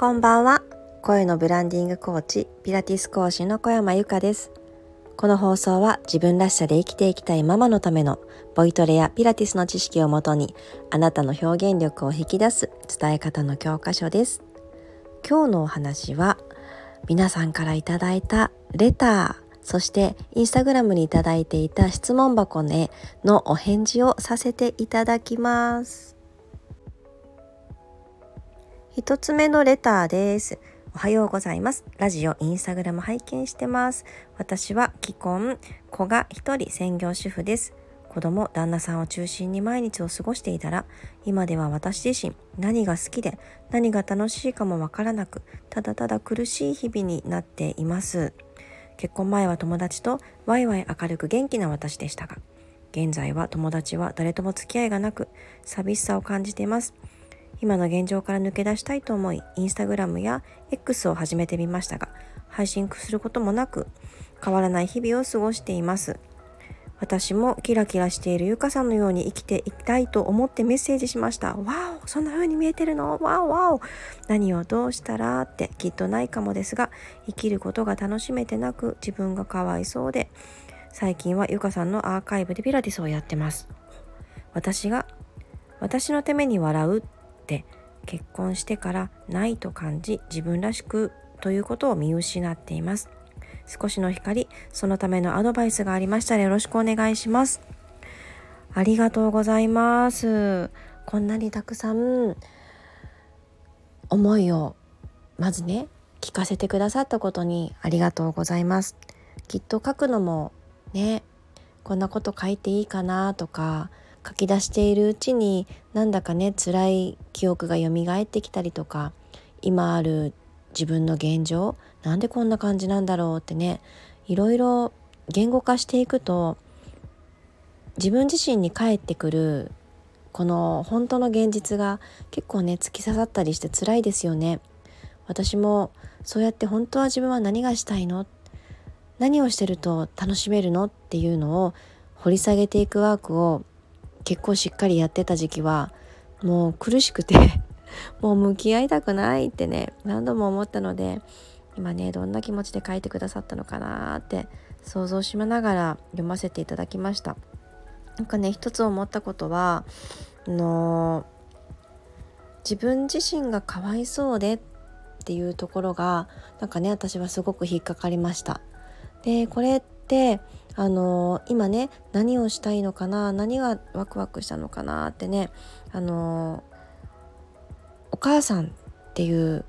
こんばんは。声のブランディングコーチピラティス講師の小山由かです。この放送は自分らしさで生きていきたいママのためのボイトレやピラティスの知識をもとにあなたの表現力を引き出す伝え方の教科書です。今日のお話は皆さんからいただいたレターそしてインスタグラムにいただいていた質問箱ねのお返事をさせていただきます。一つ目のレターです。おはようございます。ラジオ、インスタグラム拝見してます。私は既婚、子が一人専業主婦です。子供、旦那さんを中心に毎日を過ごしていたら、今では私自身、何が好きで何が楽しいかもわからなく、ただただ苦しい日々になっています。結婚前は友達とワイワイ明るく元気な私でしたが、現在は友達は誰とも付き合いがなく、寂しさを感じています。今の現状から抜け出したいと思い、インスタグラムや X を始めてみましたが、配信することもなく、変わらない日々を過ごしています。私もキラキラしているゆかさんのように生きていきたいと思ってメッセージしました。わおそんな風に見えてるの？わおわお何をどうしたらってきっとないかもですが、生きることが楽しめてなく自分がかわいそうで、最近はゆかさんのアーカイブでピラティスをやってます。私が私のために笑うって結婚してからないと感じ自分らしくということを見失っています。少しの光そのためのアドバイスがありましたらよろしくお願いします。ありがとうございます。こんなにたくさん思いをまずね聞かせてくださったことにありがとうございます。きっと書くのもねこんなこと書いていいかなとか書き出しているうちになんだかね辛い記憶が蘇ってきたりとか今ある自分の現状なんでこんな感じなんだろうってねいろいろ言語化していくと自分自身に返ってくるこの本当の現実が結構ね突き刺さったりして辛いですよね。私もそうやって本当は自分は何がしたいの？何をしてると楽しめるの？っていうのを掘り下げていくワークを結構しっかりやってた時期はもう苦しくて もう向き合いたくないってね何度も思ったので今ねどんな気持ちで書いてくださったのかなって想像しながら読ませていただきました。なんかね一つ思ったことはあの自分自身がかわいそうでっていうところがなんかね私はすごく引っかかりました。でこれってあの今ね何をしたいのかな何がワクワクしたのかなってねあのお母さんっていう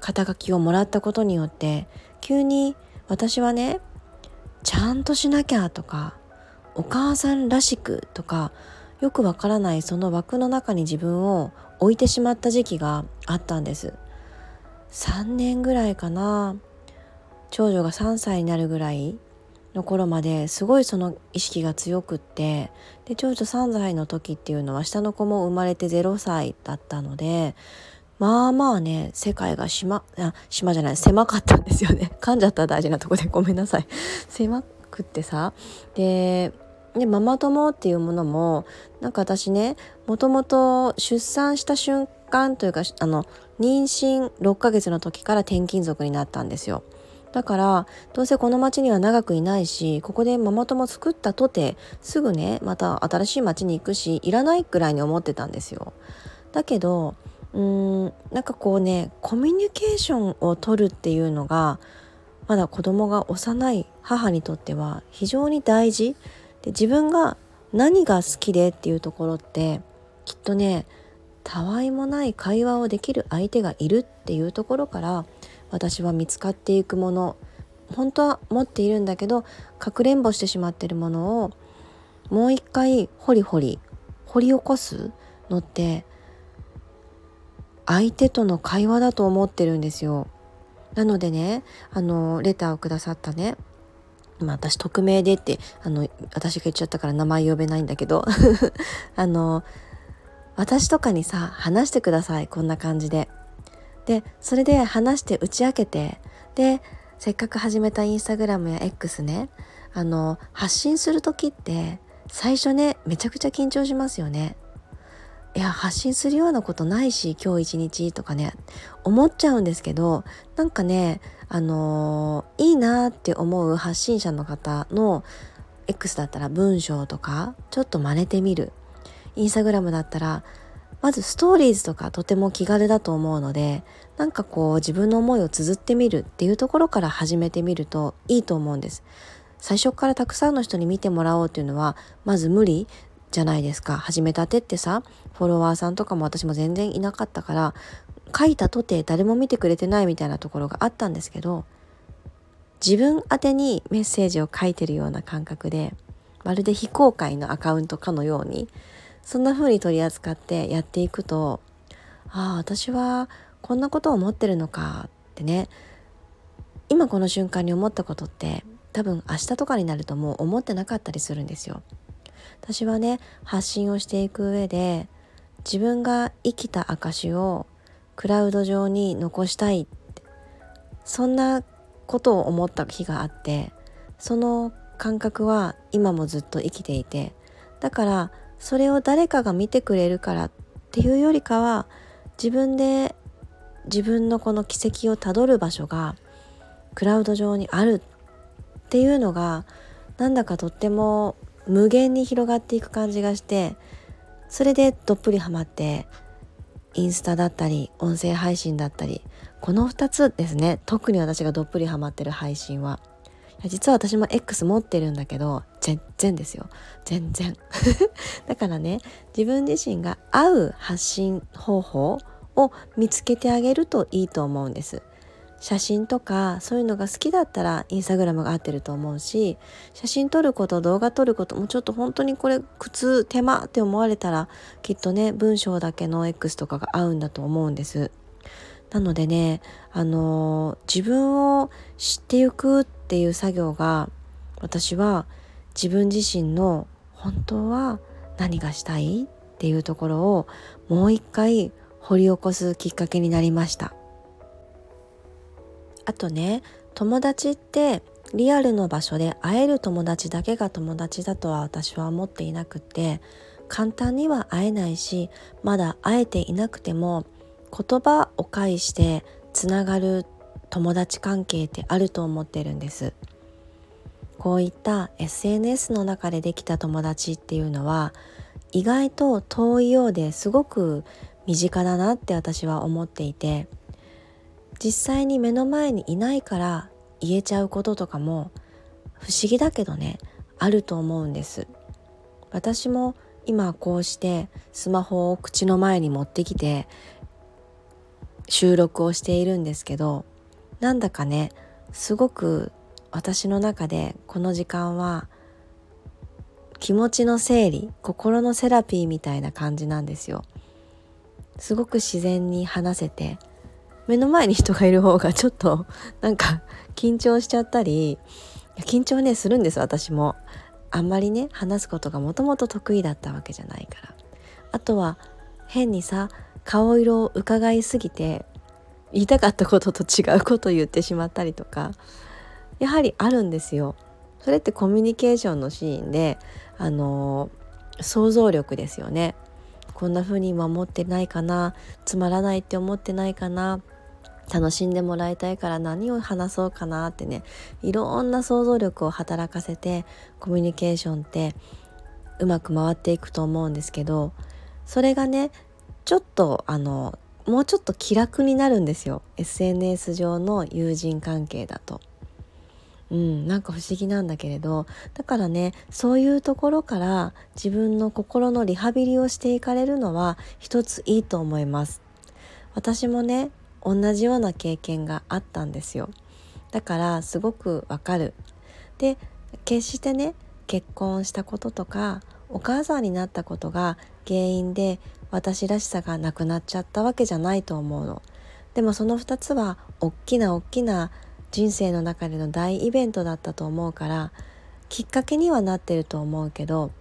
肩書きをもらったことによって急に私はねちゃんとしなきゃとかお母さんらしくとかよくわからないその枠の中に自分を置いてしまった時期があったんです。3年ぐらいかな。長女が3歳になるぐらいの頃まですごいその意識が強くってで長女3歳の時っていうのは下の子も生まれて0歳だったのでまあまあね世界が島あ島じゃない狭かったんですよね。噛んじゃった大事なとこでごめんなさい。狭くってさ。ででママ友っていうものもなんか私ねもともと出産した瞬間というかあの妊娠6ヶ月の時から転勤族になったんですよ。だからどうせこの町には長くいないしここでママ友作ったとてすぐねまた新しい町に行くしいらないくらいに思ってたんですよ。だけどうーんなんかこうねコミュニケーションを取るっていうのがまだ子供が幼い母にとっては非常に大事で自分が何が好きでっていうところってきっとねたわいもない会話をできる相手がいるっていうところから私は見つかっていくもの本当は持っているんだけどかくれんぼしてしまってるものをもう一回ホリホリ掘り起こすのって相手との会話だと思ってるんですよ。なのでねあのレターをくださったね。ま私匿名でってあの私が言っちゃったから名前呼べないんだけど。あの私とかにさ話してくださいこんな感じで。でそれで話して打ち明けてでせっかく始めたインスタグラムや X ねあの発信する時って最初ねめちゃくちゃ緊張しますよね。いや発信するようなことないし今日一日とかね思っちゃうんですけどなんかねあのー、いいなって思う発信者の方の X だったら文章とかちょっと真似てみる。インスタグラムだったらまずストーリーズとかとても気軽だと思うのでなんかこう自分の思いを綴ってみるっていうところから始めてみるといいと思うんです。最初からたくさんの人に見てもらおうっていうのはまず無理じゃないですか。始めたてってさフォロワーさんとかも私も全然いなかったから書いたとて誰も見てくれてないみたいなところがあったんですけど自分宛てにメッセージを書いてるような感覚でまるで非公開のアカウントかのようにそんな風に取り扱ってやっていくとああ私はこんなことを思ってるのかってね今この瞬間に思ったことって多分明日とかになるともう思ってなかったりするんですよ。私はね発信をしていく上で自分が生きた証をクラウド上に残したいそんなことを思った日があってその感覚は今もずっと生きていてだからそれを誰かが見てくれるからっていうよりかは自分で自分のこの軌跡をたどる場所がクラウド上にあるっていうのがなんだかとっても無限に広がっていく感じがしてそれでどっぷりハマってインスタだったり音声配信だったりこの2つですね。特に私がどっぷりハマってる配信は。実は私も X 持ってるんだけど全然ですよ。全然。だからね自分自身が合う発信方法を見つけてあげるといいと思うんです。写真とかそういうのが好きだったらインスタグラムが合ってると思うし写真撮ること動画撮ることもちょっと本当にこれ苦痛手間って思われたらきっとね文章だけの X とかが合うんだと思うんです。なのでねあの、自分を知っていくっていう作業が私は自分自身の本当は何がしたいっていうところをもう一回掘り起こすきっかけになりました。あとね友達ってリアルの場所で会える友達だけが友達だとは私は思っていなくて簡単には会えないしまだ会えていなくても言葉を介してつながる友達関係ってあると思ってるんです。こういった SNS の中でできた友達っていうのは意外と遠いようですごく身近だなって私は思っていて実際に目の前にいないから言えちゃうこととかも不思議だけどねあると思うんです。私も今こうしてスマホを口の前に持ってきて収録をしているんですけどなんだかねすごく私の中でこの時間は気持ちの整理心のセラピーみたいな感じなんですよ。すごく自然に話せて目の前に人がいる方がちょっとなんか緊張しちゃったり緊張ねするんです私も。あんまりね話すことがもともと得意だったわけじゃないから。あとは変にさ顔色を伺いすぎて言いたかったことと違うことを言ってしまったりとかやはりあるんですよ。それってコミュニケーションのシーンであの想像力ですよね。こんな風に守ってないかなつまらないって思ってないかな楽しんでもらいたいから何を話そうかなってねいろんな想像力を働かせてコミュニケーションってうまく回っていくと思うんですけどそれがねちょっとあのもうちょっと気楽になるんですよ。SNS 上の友人関係だと。うん、なんか不思議なんだけれど。だからねそういうところから自分の心のリハビリをしていかれるのは一ついいと思います。私もね同じような経験があったんですよ。だからすごくわかる。で決してね結婚したこととかお母さんになったことが原因で私らしさがなくなっちゃったわけじゃないと思うの。でもその2つは大きな大きな人生の中での大イベントだったと思うからきっかけにはなってると思うけど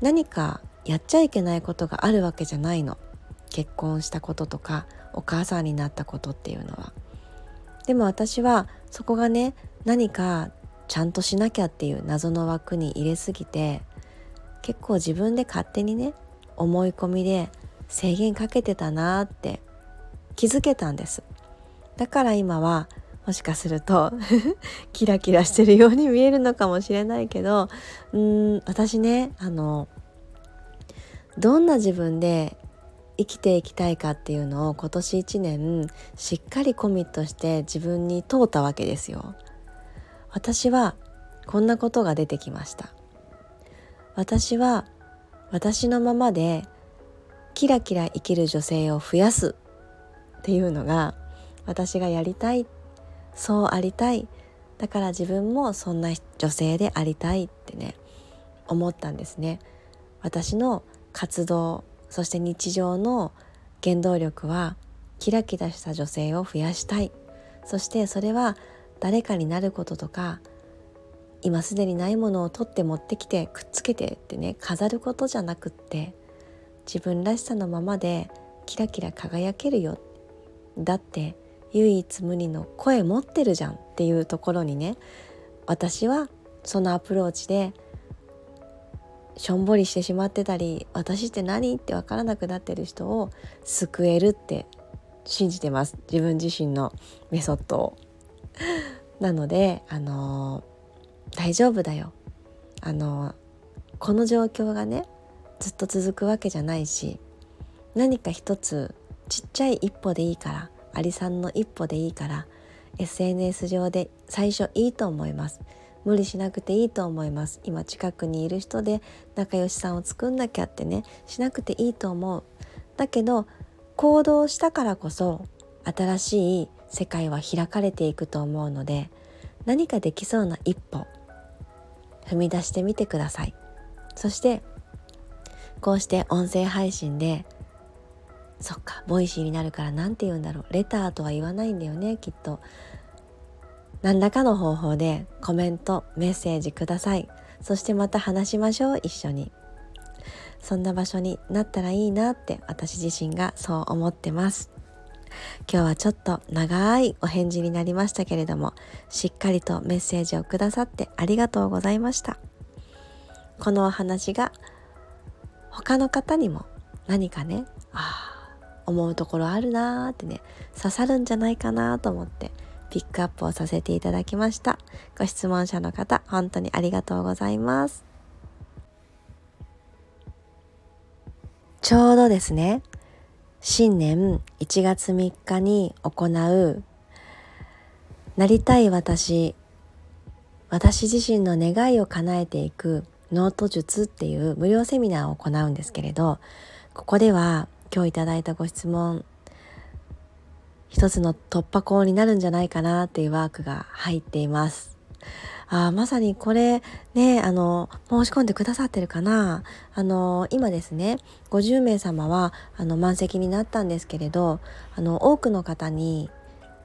何かやっちゃいけないことがあるわけじゃないの。結婚したこととかお母さんになったことっていうのは。でも私はそこがね何かちゃんとしなきゃっていう謎の枠に入れすぎて結構自分で勝手にね思い込みで制限かけてたなって気づけたんですだから今はもしかすると キラキラしてるように見えるのかもしれないけどうん私ねあのどんな自分で生きていきたいかっていうのを今年1年しっかりコミットして自分に問うたわけですよ。私はこんなことが出てきました。私は私のままでキラキラ生きる女性を増やすっていうのが私がやりたいそうありたいだから自分もそんな女性でありたいってね思ったんですね。私の活動そして日常の原動力はキラキラした女性を増やしたいそしてそれは誰かになることとか今すでにないものを取って持ってきてくっつけてってね飾ることじゃなくって自分らしさのままでキラキラ輝けるよだって唯一無二の声持ってるじゃんっていうところにね私はそのアプローチでしょんぼりしてしまってたり私って何？って分からなくなってる人を救えるって信じてます自分自身のメソッドを。なのであの大丈夫だよ。あのこの状況がねずっと続くわけじゃないし何か一つちっちゃい一歩でいいからアリさんの一歩でいいから SNS 上で最初いいと思います。無理しなくていいと思います。今近くにいる人で仲良しさんを作んなきゃってねしなくていいと思う。だけど行動したからこそ新しい世界は開かれていくと思うので何かできそうな一歩踏み出してみてください。そしてこうして音声配信でそっか Voicy になるから何て言うんだろう。レターとは言わないんだよねきっと。何らかの方法でコメントメッセージください。そしてまた話しましょう一緒に。そんな場所になったらいいなって私自身がそう思ってます。今日はちょっと長いお返事になりましたけれどもしっかりとメッセージをくださってありがとうございました。このお話が他の方にも何かねああ思うところあるなーってね刺さるんじゃないかなと思ってピックアップをさせていただきました。ご質問者の方本当にありがとうございます。ちょうどですね新年1月3日に行うなりたい私私自身の願いを叶えていくノート術っていう無料セミナーを行うんですけれどここでは今日いただいたご質問一つの突破口になるんじゃないかなっていうワークが入っています。あまさにこれねあの申し込んでくださってるかな。あの今ですね50名様はあの満席になったんですけれどあの多くの方に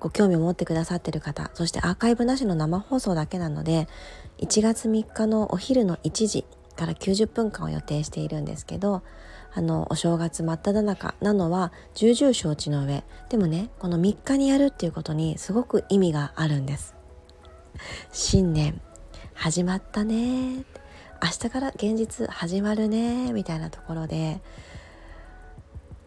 ご興味を持ってくださってる方そしてアーカイブなしの生放送だけなので1月3日のお昼の1時から90分間を予定しているんですけどあのお正月真っ只中なのは重々承知の上。でもねこの3日にやるっていうことにすごく意味があるんです。新年始まったね。明日から現実始まるね。みたいなところで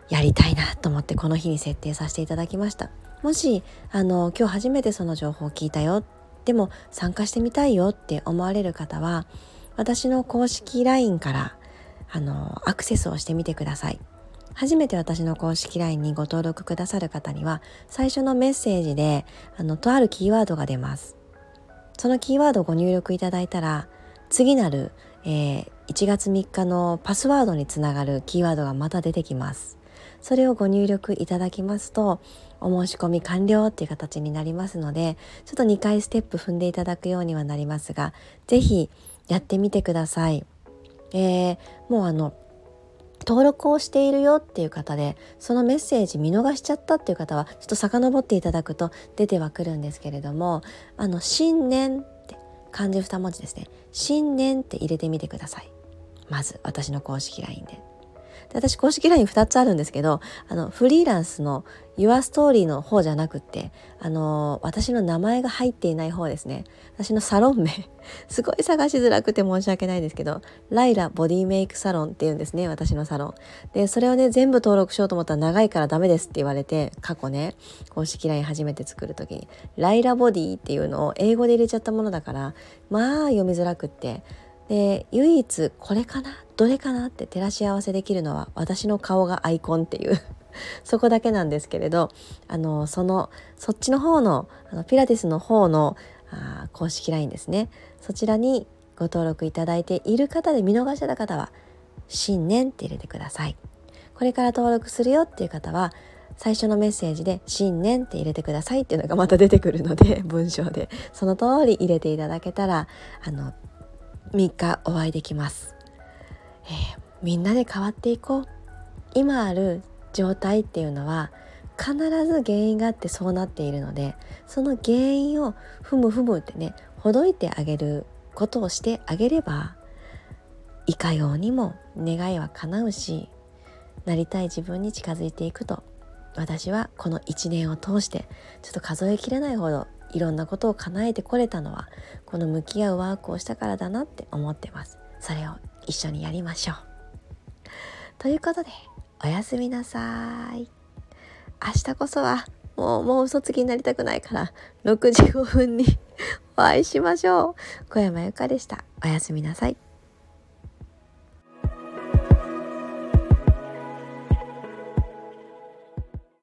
やりたいなと思ってこの日に設定させていただきました。もしあの今日初めてその情報を聞いたよ。でも参加してみたいよ。って思われる方は私の公式 LINE からあのアクセスをしてみてください。初めて私の公式 LINE にご登録くださる方には最初のメッセージであのとあるキーワードが出ます。そのキーワードをご入力いただいたら次なる、えー、1月3日のパスワードにつながるキーワードがまた出てきますそれをご入力いただきますとお申し込み完了っていう形になりますのでちょっと2回ステップ踏んでいただくようにはなりますが是非やってみてください。えー、もうあの登録をしているよっていう方でそのメッセージ見逃しちゃったっていう方はちょっと遡っていただくと出てはくるんですけれどもあの新年って漢字2文字ですね。新年って入れてみてください。まず私の公式 LINE で。で私公式 LINE2 つあるんですけどあのフリーランスの Your Story の方じゃなくってあの私の名前が入っていない方ですね。私のサロン名。すごい探しづらくて申し訳ないですけどライラボディメイクサロンっていうんですね私のサロン。でそれをね全部登録しようと思ったら長いからダメですって言われて過去ね公式 LINE 初めて作る時に。ライラボディっていうのを英語で入れちゃったものだからまあ読みづらくって。で唯一これかなどれかなって照らし合わせできるのは私の顔がアイコンっていう。そこだけなんですけれどあのそのそっちの方のあのピラティスの方のあ公式 LINE ですね。そちらにご登録いただいている方で見逃してた方は「新年」って入れてください。これから登録するよっていう方は最初のメッセージで「新年」って入れてくださいっていうのがまた出てくるので 文章で。その通り入れていただけたらあの3日お会いできます、えー、みんなで変わっていこう。今ある状態っていうのは必ず原因があってそうなっているのでその原因をふむふむってねほどいてあげることをしてあげればいかようにも願いは叶うしなりたい自分に近づいていくと私はこの1年を通してちょっと数えきれないほどいろんなことを叶えてこれたのはこの向き合うワークをしたからだなって思ってます。それを一緒にやりましょう。ということでおやすみなさい。明日こそはもうもう嘘つきになりたくないから6時5分にお会いしましょう。小山由かでした。おやすみなさい。